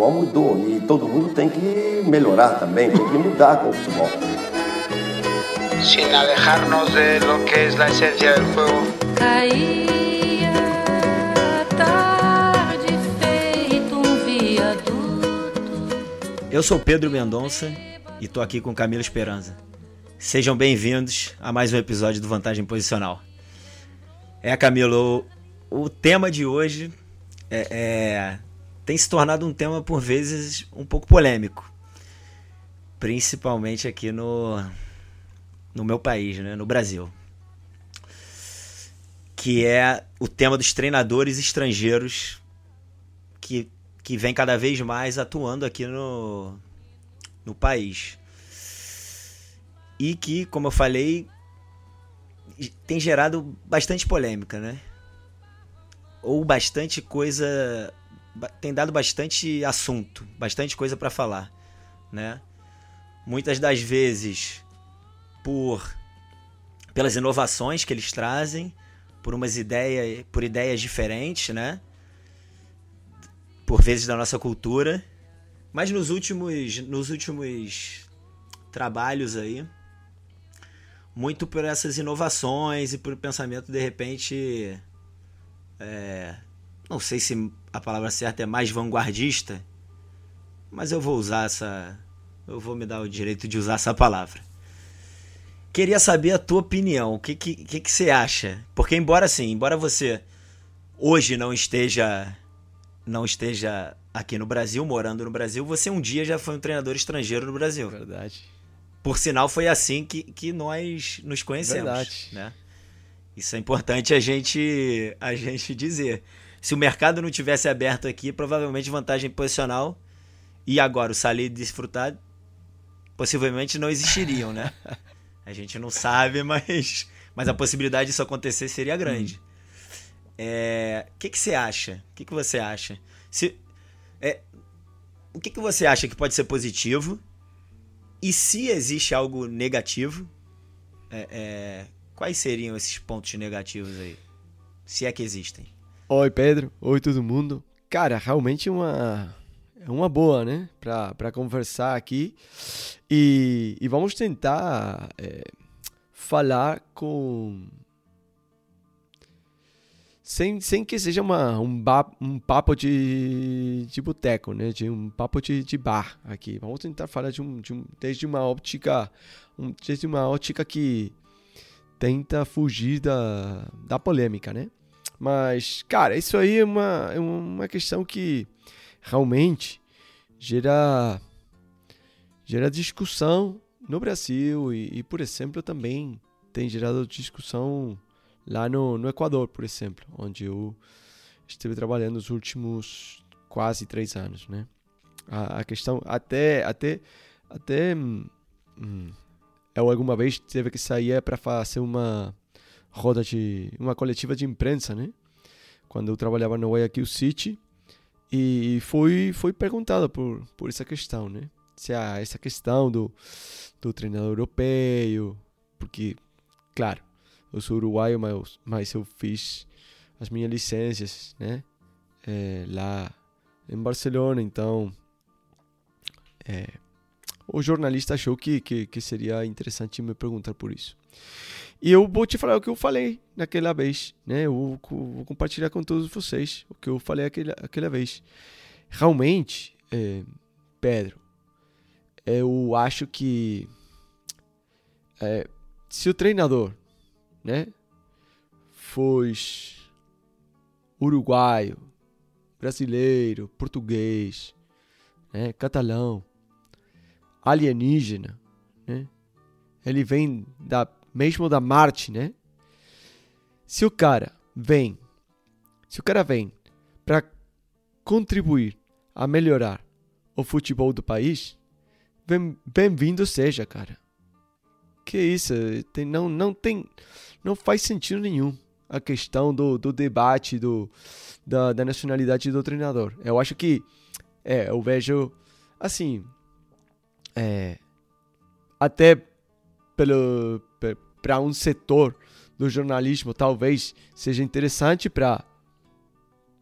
futebol mudou e todo mundo tem que melhorar também, tem que mudar com o futebol. Sin alejarnos de lo que es la esencia del juego. Caía tarde feito um viaduto. Eu sou Pedro Mendonça e tô aqui com Camilo Esperança. Sejam bem-vindos a mais um episódio do Vantagem Posicional. É, Camilo, o, o tema de hoje é, é, tem se tornado um tema, por vezes, um pouco polêmico. Principalmente aqui no, no meu país, né, no Brasil. Que é o tema dos treinadores estrangeiros que, que vem cada vez mais atuando aqui no, no país. E que, como eu falei, tem gerado bastante polêmica, né? Ou bastante coisa. Tem dado bastante assunto, bastante coisa para falar, né? Muitas das vezes por pelas inovações que eles trazem, por umas ideias, por ideias diferentes, né? Por vezes da nossa cultura, mas nos últimos nos últimos trabalhos aí, muito por essas inovações e por pensamento de repente é, não sei se a palavra certa é mais vanguardista mas eu vou usar essa eu vou me dar o direito de usar essa palavra queria saber a tua opinião o que que, que, que você acha porque embora assim embora você hoje não esteja não esteja aqui no Brasil morando no Brasil você um dia já foi um treinador estrangeiro no Brasil Verdade. por sinal, foi assim que, que nós nos conhecemos. Verdade. Né? Isso é importante a gente, a gente dizer. Se o mercado não tivesse aberto aqui, provavelmente vantagem posicional e agora o salir e desfrutar possivelmente não existiriam, né? A gente não sabe, mas, mas a possibilidade disso acontecer seria grande. É, O que, que você acha? O que, que você acha? Se, é, o que, que você acha que pode ser positivo? E se existe algo negativo, é, é, quais seriam esses pontos negativos aí? Se é que existem. Oi, Pedro. Oi, todo mundo. Cara, realmente uma é uma boa, né? Pra conversar aqui. E, e vamos tentar é, falar com. Sem, sem que seja uma, um, ba, um papo de, de boteco, né? De um papo de, de bar aqui. Vamos tentar falar de um, de um, desde uma óptica. Um, desde uma ótica que tenta fugir da, da polêmica, né? Mas, cara, isso aí é uma, é uma questão que realmente gera, gera discussão no Brasil e, e, por exemplo, também tem gerado discussão lá no, no Equador, por exemplo, onde eu estive trabalhando nos últimos quase três anos, né? A, a questão, até, até, até, hum, eu alguma vez teve que sair para fazer uma roda de, uma coletiva de imprensa, né? Quando eu trabalhava no Guayaquil City e foi foi perguntado por por essa questão, né? Se há essa questão do do treinador europeu, porque claro, eu sou uruguaio, mas, mas eu fiz as minhas licenças, né? É, lá em Barcelona, então é, o jornalista achou que, que, que, seria interessante me perguntar por isso. E eu vou te falar o que eu falei naquela vez, né? Eu vou, compartilhar com todos vocês o que eu falei aquela, aquela vez. Realmente, é, Pedro, eu acho que é, se o treinador, né, fosse uruguaio, brasileiro, português, né, catalão, alienígena, né? Ele vem da mesmo da Marte, né? Se o cara vem, se o cara vem para contribuir a melhorar o futebol do país, bem-vindo seja, cara. Que isso, tem, não, não tem, não faz sentido nenhum a questão do, do debate do, da, da nacionalidade do treinador. Eu acho que, é, eu vejo, assim, é, até pelo para um setor do jornalismo talvez seja interessante para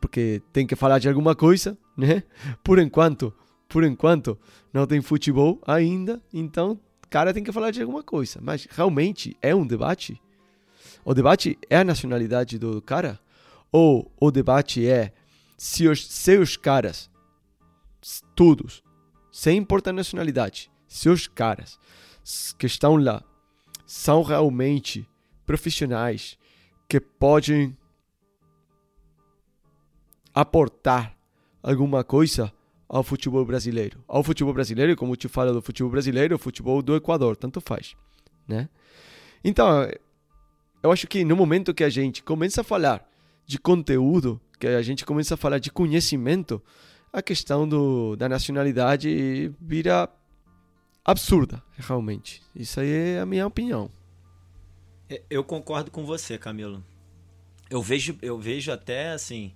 porque tem que falar de alguma coisa, né? Por enquanto, por enquanto, não tem futebol ainda, então cara tem que falar de alguma coisa. Mas realmente é um debate? O debate é a nacionalidade do cara? Ou o debate é se os seus caras, todos, sem importar a nacionalidade, seus caras que estão lá são realmente profissionais que podem aportar alguma coisa ao futebol brasileiro. Ao futebol brasileiro, como te falo do futebol brasileiro, o futebol do Equador, tanto faz, né? Então, eu acho que no momento que a gente começa a falar de conteúdo, que a gente começa a falar de conhecimento, a questão do, da nacionalidade vira absurda, realmente. Isso aí é a minha opinião. É, Eu concordo com você, Camilo. Eu vejo, eu vejo até assim,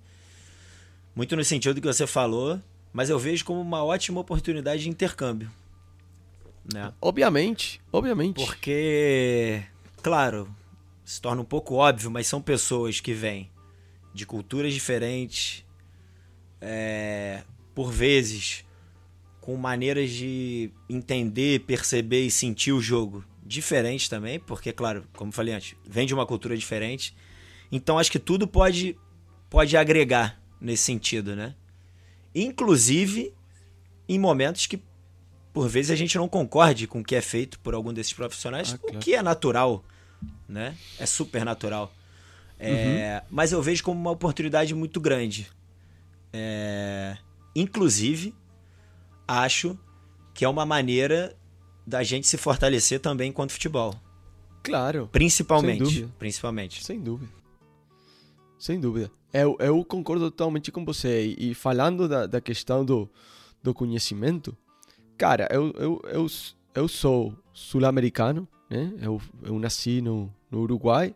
muito no sentido do que você falou, mas eu vejo como uma ótima oportunidade de intercâmbio. Né? Obviamente, obviamente. Porque, claro, se torna um pouco óbvio, mas são pessoas que vêm de culturas diferentes, é, por vezes com maneiras de entender, perceber e sentir o jogo diferentes também, porque, claro, como eu falei antes, vem de uma cultura diferente. Então acho que tudo pode, pode agregar nesse sentido, né? Inclusive em momentos que por vezes a gente não concorde com o que é feito por algum desses profissionais, Ah, claro. o que é natural, né? É super natural. É, Mas eu vejo como uma oportunidade muito grande. É, Inclusive, acho que é uma maneira da gente se fortalecer também enquanto futebol. Claro, Sem Principalmente. dúvida. Principalmente. sem dúvida. Sem dúvida. Eu, eu concordo totalmente com você. E, e falando da, da questão do, do conhecimento, cara, eu, eu, eu, eu sou sul-americano, né? Eu, eu nasci no, no Uruguai.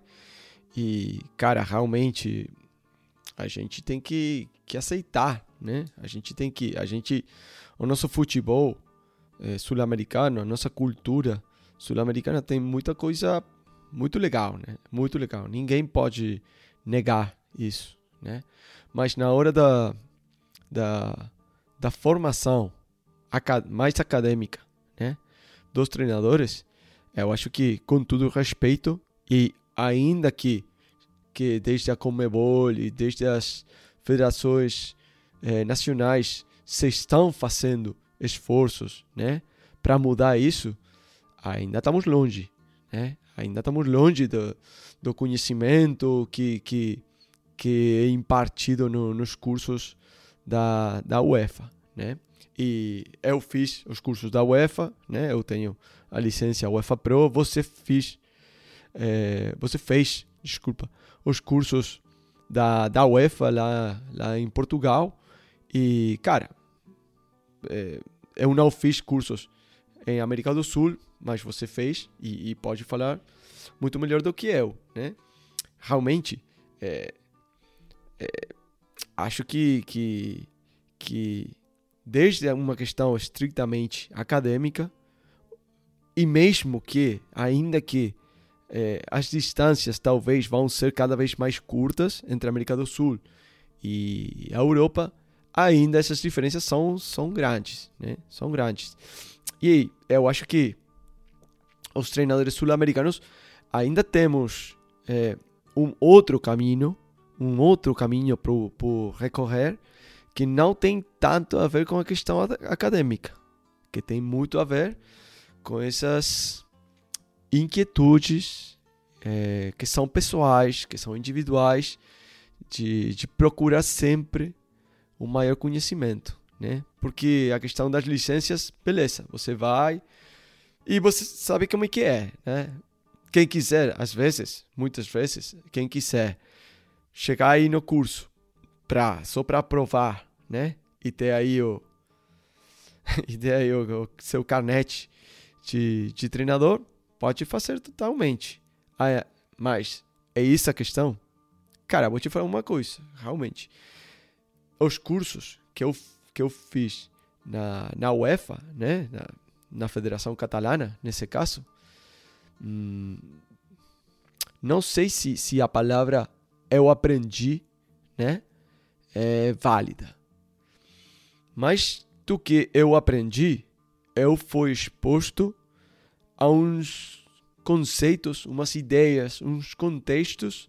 E, cara, realmente a gente tem que, que aceitar, né? A gente tem que. A gente. O nosso futebol eh, sul-americano, a nossa cultura sul-americana tem muita coisa muito legal, né? Muito legal. Ninguém pode negar isso, né? Mas na hora da, da, da formação mais acadêmica, né? Dos treinadores, eu acho que, com todo respeito, e ainda que, que desde a Comebol e desde as federações eh, nacionais se estão fazendo esforços, né? Para mudar isso, ainda estamos longe, né? Ainda estamos longe do, do conhecimento que, que, que é impartido no, nos cursos da, da UEFA, né? E eu fiz os cursos da UEFA, né? Eu tenho a licença UEFA Pro, você fez, eh, você fez, desculpa, os cursos da, da UEFA lá, lá em Portugal e, cara, eh, eu não fiz cursos em América do Sul, mas você fez e, e pode falar muito melhor do que eu, né? Realmente, é, é, acho que, que, que desde uma questão estritamente acadêmica e mesmo que, ainda que é, as distâncias talvez vão ser cada vez mais curtas entre a América do Sul e a Europa, ainda essas diferenças são, são grandes, né? São grandes. E eu acho que os treinadores sul-americanos ainda temos é, um outro caminho, um outro caminho por, recorrer que não tem tanto a ver com a questão ad- acadêmica, que tem muito a ver com essas inquietudes é, que são pessoais, que são individuais, de, de procurar sempre um maior conhecimento, né? Porque a questão das licenças, beleza, você vai e você sabe como é que é, né? Quem quiser, às vezes, muitas vezes, quem quiser chegar aí no curso pra, só para provar, né? E ter aí o e ter aí o, o seu carnet de, de treinador, pode fazer totalmente. Ah, é, mas é isso a questão? Cara, vou te falar uma coisa, realmente. Os cursos que eu, que eu fiz na, na UEFA, né? Na, na Federação Catalana, nesse caso, hum, não sei se, se a palavra eu aprendi, né? É válida. mais do que eu aprendi, eu fui exposto a uns conceitos, umas ideias, uns contextos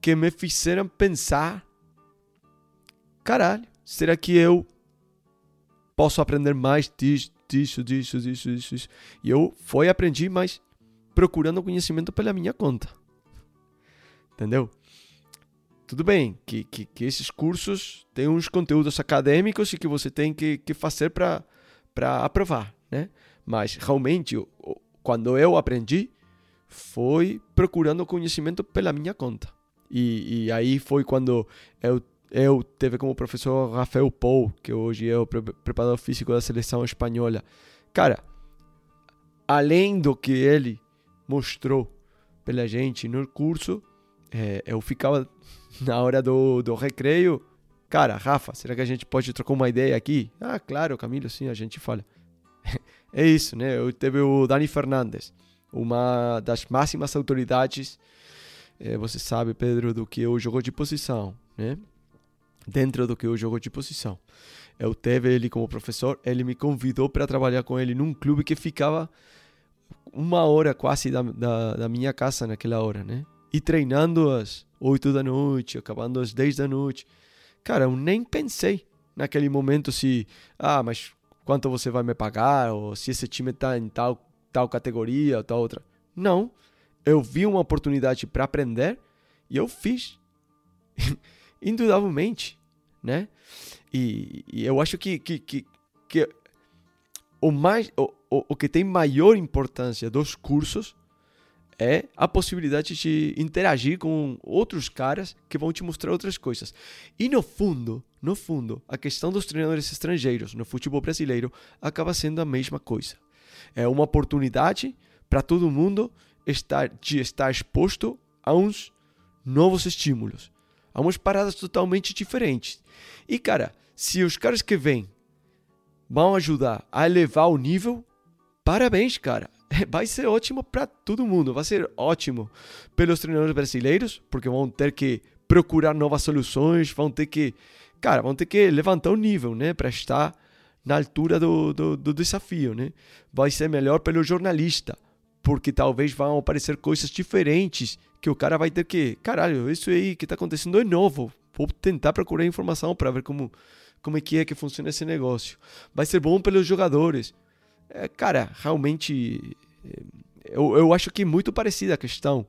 que me fizeram pensar: caralho, será que eu posso aprender mais disso, disso, disso, disso, disso? E eu fui aprendi, mas procurando conhecimento pela minha conta. Entendeu? Tudo bem que, que, que esses cursos têm uns conteúdos acadêmicos e que você tem que, que fazer para aprovar, né? Mas realmente, quando eu aprendi, foi procurando conhecimento pela minha conta. E, e aí foi quando eu, eu teve como professor Rafael Pou, que hoje é o preparador físico da seleção espanhola. Cara, além do que ele mostrou pela gente no curso, é, eu ficava na hora do, do recreio. Cara, Rafa, será que a gente pode trocar uma ideia aqui? Ah, claro, Camilo, sim, a gente fala. é isso, né? Eu teve o Dani Fernandes, uma das máximas autoridades, é, você sabe, Pedro, do que o jogo de posição, né? Dentro do que o jogo de posição. Eu teve ele como professor, ele me convidou para trabalhar com ele num clube que ficava uma hora quase da, da, da minha casa naquela hora, né? E treinando às 8 da noite, acabando às 10 da noite. Cara, eu nem pensei naquele momento se, ah, mas quanto você vai me pagar, ou se esse time está em tal, tal categoria ou tal outra. Não. Eu vi uma oportunidade para aprender e eu fiz. Indubitavelmente, né? E, e, eu acho que, que, que, que o, mais, o, o, o que tem maior importância dos cursos é a possibilidade de interagir com outros caras que vão te mostrar outras coisas. E no fundo, no fundo, a questão dos treinadores estrangeiros no futebol brasileiro acaba sendo a mesma coisa. É uma oportunidade para todo mundo estar, de estar exposto a uns novos estímulos, a umas paradas totalmente diferentes. E cara, se os caras que vêm vão ajudar a elevar o nível, parabéns, cara. vai ser ótimo para todo mundo. Vai ser ótimo pelos treinadores brasileiros, porque vão ter que procurar novas soluções, vão ter que, cara, vão ter que levantar o nível, né, para estar na altura do, do, do, desafio, né? Vai ser melhor pelo jornalista, porque talvez vão aparecer coisas diferentes que o cara vai ter que, caralho, isso aí que está acontecendo é novo. Vou tentar procurar informação para ver como como é que é que funciona esse negócio. Vai ser bom pelos jogadores é, cara, realmente é, eu, eu acho que é muito parecida a questão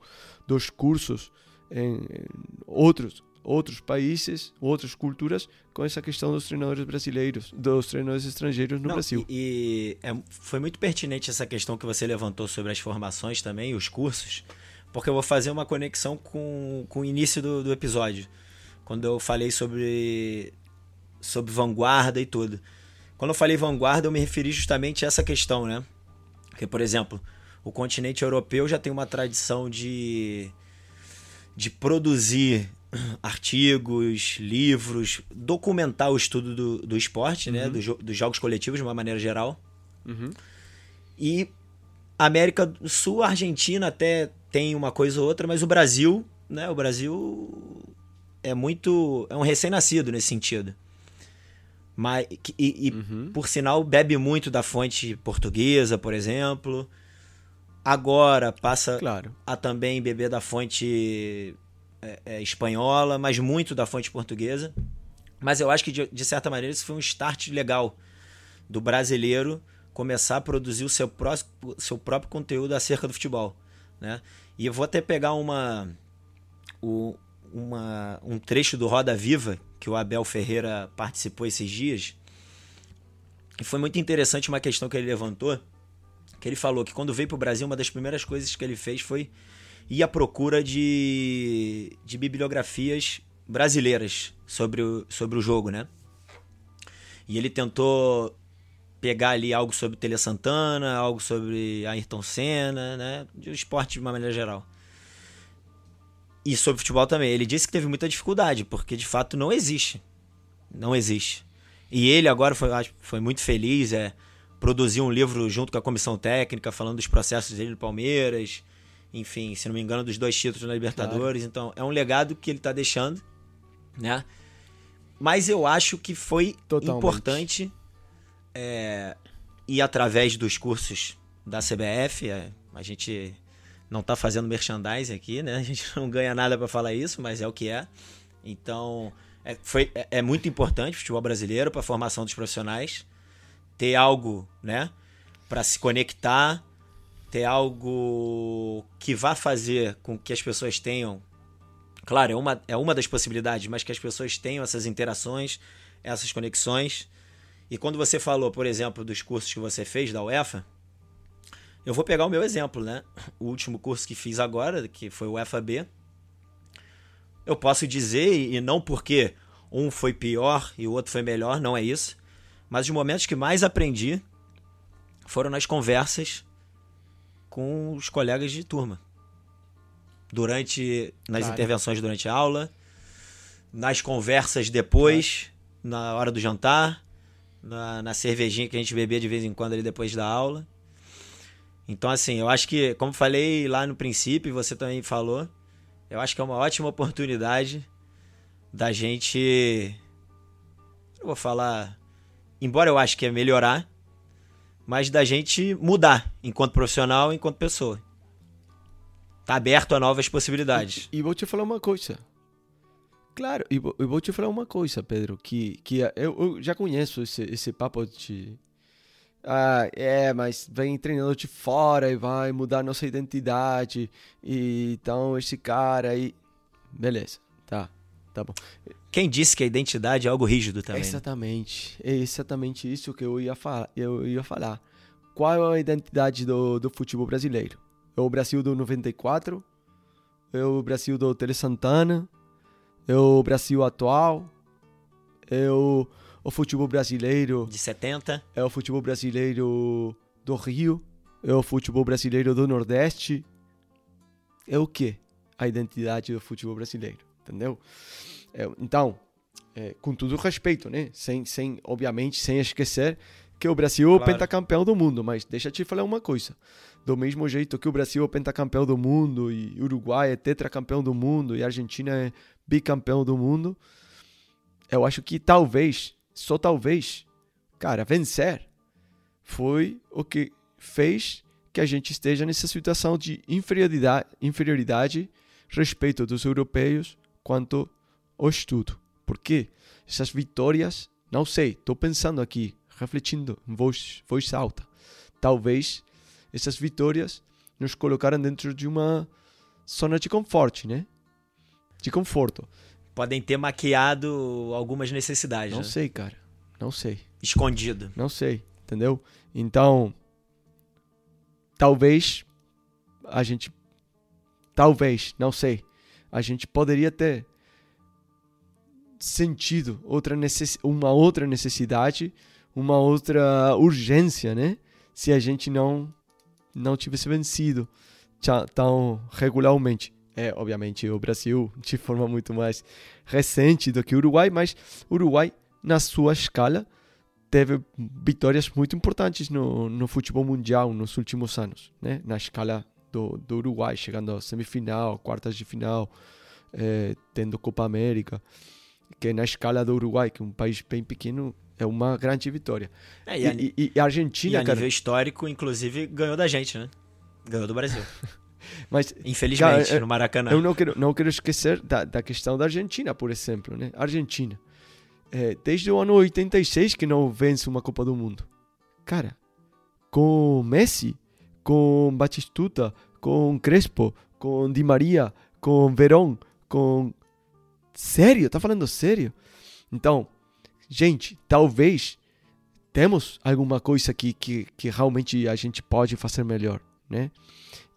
dos cursos em, em outros outros países, outras culturas, com essa questão dos treinadores brasileiros, dos treinadores estrangeiros no Não, Brasil. E, e é, foi muito pertinente essa questão que você levantou sobre as formações também, os cursos, porque eu vou fazer uma conexão com, com o início do, do episódio, quando eu falei sobre, sobre vanguarda e tudo. Quando eu falei vanguarda, eu me referi justamente a essa questão, né? Porque, por exemplo, o continente europeu já tem uma tradição de, de produzir artigos, livros, documentar o estudo do, do esporte, né? uhum. né? Do, dos jogos coletivos de uma maneira geral. Uhum. E América do Sul, Argentina até tem uma coisa ou outra, mas o Brasil, né? O Brasil é muito. é um recém-nascido nesse sentido. Mas, e, e uhum. por sinal, bebe muito da fonte portuguesa, por exemplo. Agora passa claro. a também beber da fonte é, é, espanhola, mas muito da fonte portuguesa. Mas eu acho que, de, de, certa maneira, isso foi um start legal do brasileiro começar a produzir o seu, pró seu próprio conteúdo acerca do futebol. Né? E eu vou até pegar uma, o, uma, um trecho do Roda Viva, que o Abel Ferreira participou esses dias. E foi muito interessante uma questão que ele levantou, que ele falou que quando veio para o Brasil, uma das primeiras coisas que ele fez foi ir à procura de, de bibliografias brasileiras sobre o, sobre o jogo, né? E ele tentou pegar ali algo sobre Tele Santana, algo sobre Ayrton Senna, né? De esporte de uma maneira geral. E sobre futebol também. Ele disse que teve muita dificuldade, porque de fato não existe. Não existe. E ele agora foi, foi muito feliz, é, produziu um livro junto com a comissão técnica, falando dos processos dele no Palmeiras, enfim, se não me engano, dos dois títulos na Libertadores. Claro. Então, é um legado que ele está deixando, né? Mas eu acho que foi Totalmente. importante é, ir através dos cursos da CBF. é, a gente não tá fazendo merchandising aqui, né? A gente não ganha nada para falar isso, mas é o que é. Então, é, foi, é, é muito importante o futebol brasileiro para a formação dos profissionais ter algo, né, para se conectar, ter algo que vá fazer com que as pessoas tenham, claro, é uma, é uma das possibilidades, mas que as pessoas tenham essas interações, essas conexões. E quando você falou, por exemplo, dos cursos que você fez da UEFA, eu vou pegar o meu exemplo, né? O último curso que fiz agora, que foi o UEFA B, eu posso dizer, e não porque um foi pior e o outro foi melhor, não é isso, mas os momentos que mais aprendi foram nas conversas com os colegas de turma. Durante. nas Claro. intervenções durante a aula, nas conversas depois, na hora do jantar, na, na cervejinha que a gente bebia de vez em quando ali depois da aula. Então, assim, eu acho que, como falei lá no princípio, você também falou, eu acho que é uma ótima oportunidade da gente. Eu vou falar. Embora eu acho que é melhorar, mas da gente mudar enquanto profissional, enquanto pessoa. Tá aberto a novas possibilidades. E vou te falar uma coisa. Claro, e vou, eu vou te falar uma coisa, Pedro, que, que eu, eu já conheço esse, esse papo de... Ah, é, mas vem treinador de fora e vai mudar nossa identidade. E então esse cara aí... Beleza, tá, tá bom. Quem disse que a identidade é algo rígido também? né? Exatamente, é exatamente isso que eu ia falar. Eu ia falar. Qual é a identidade do, do futebol brasileiro? É o Brasil do 94? É o Brasil do Tele Santana? É o Brasil atual? É o, o futebol brasileiro? De 70? É o futebol brasileiro do Rio? É o futebol brasileiro do Nordeste? É o que? A identidade do futebol brasileiro, entendeu? É, então, é, com todo respeito, né? Sem, sem, obviamente, sem esquecer que o Brasil é o Claro. pentacampeão do mundo, mas deixa eu te falar uma coisa. Do mesmo jeito que o Brasil é o pentacampeão do mundo, e Uruguai é tetracampeão do mundo, e Argentina é bicampeão do mundo, eu acho que talvez, só talvez, cara, vencer foi o que fez que a gente esteja nessa situação de inferioridade, inferioridade respeito dos europeus quanto ao estudo. Por quê? Essas vitórias, não sei, estou pensando aqui, refletindo em voz, voz alta. Talvez essas vitórias nos colocaram dentro de uma zona de conforto, né? De conforto. Podem ter maquiado algumas necessidades, Não né? sei, cara. Não sei. Escondido. Não sei, entendeu? Então, talvez a gente, talvez, não sei, a gente poderia ter sentido outra necess, uma outra necessidade, uma outra urgência, né? Se a gente não não tivesse vencido tão regularmente. É, obviamente, o Brasil de forma muito mais recente do que o Uruguai, mas o Uruguai, na sua escala, teve vitórias muito importantes no, no futebol mundial nos últimos anos, né? Na escala do, do Uruguai, chegando à semifinal, quartas de final, eh, tendo Copa América, que na escala do Uruguai, que é um país bem pequeno, é uma grande vitória. É, E, e a, e- e a e Argentina, a cara, nível histórico, inclusive, ganhou da gente, né? Ganhou do Brasil. mas Infelizmente, Cara, é- no Maracanã. Eu não quero, não quero esquecer da, da questão da Argentina, por exemplo, né? Argentina. É, desde o ano 86 que não vence uma Copa do Mundo. Cara, com Messi, com Batistuta, com Crespo, com Di Maria, com Verón, com... Sério? Tá falando sério? Então, gente, talvez temos alguma coisa que, que, que realmente a gente pode fazer melhor, né?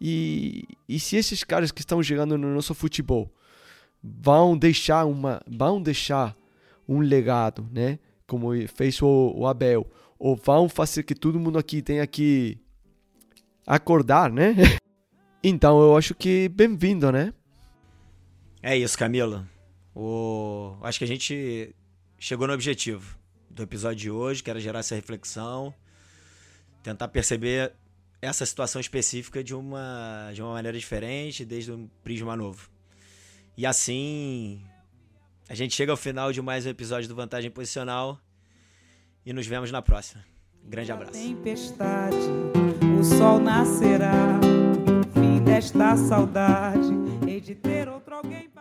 E, e se esses caras que estão chegando no nosso futebol vão deixar uma vão deixar um legado, né? Como fez o, o Abel, ou vão fazer que todo mundo aqui tenha que acordar, né? Então eu acho que bem-vindo, né? É isso, Camilo. O... Acho que a gente chegou no objetivo do episódio de hoje, que era gerar essa reflexão, tentar perceber essa situação específica de uma, de uma maneira diferente, desde um prisma novo. E assim, A gente chega ao final de mais um episódio do Vantagem Posicional e nos vemos na próxima. Grande abraço. Tempestade, o sol nascerá. Fim desta saudade, hei de ter outro alguém para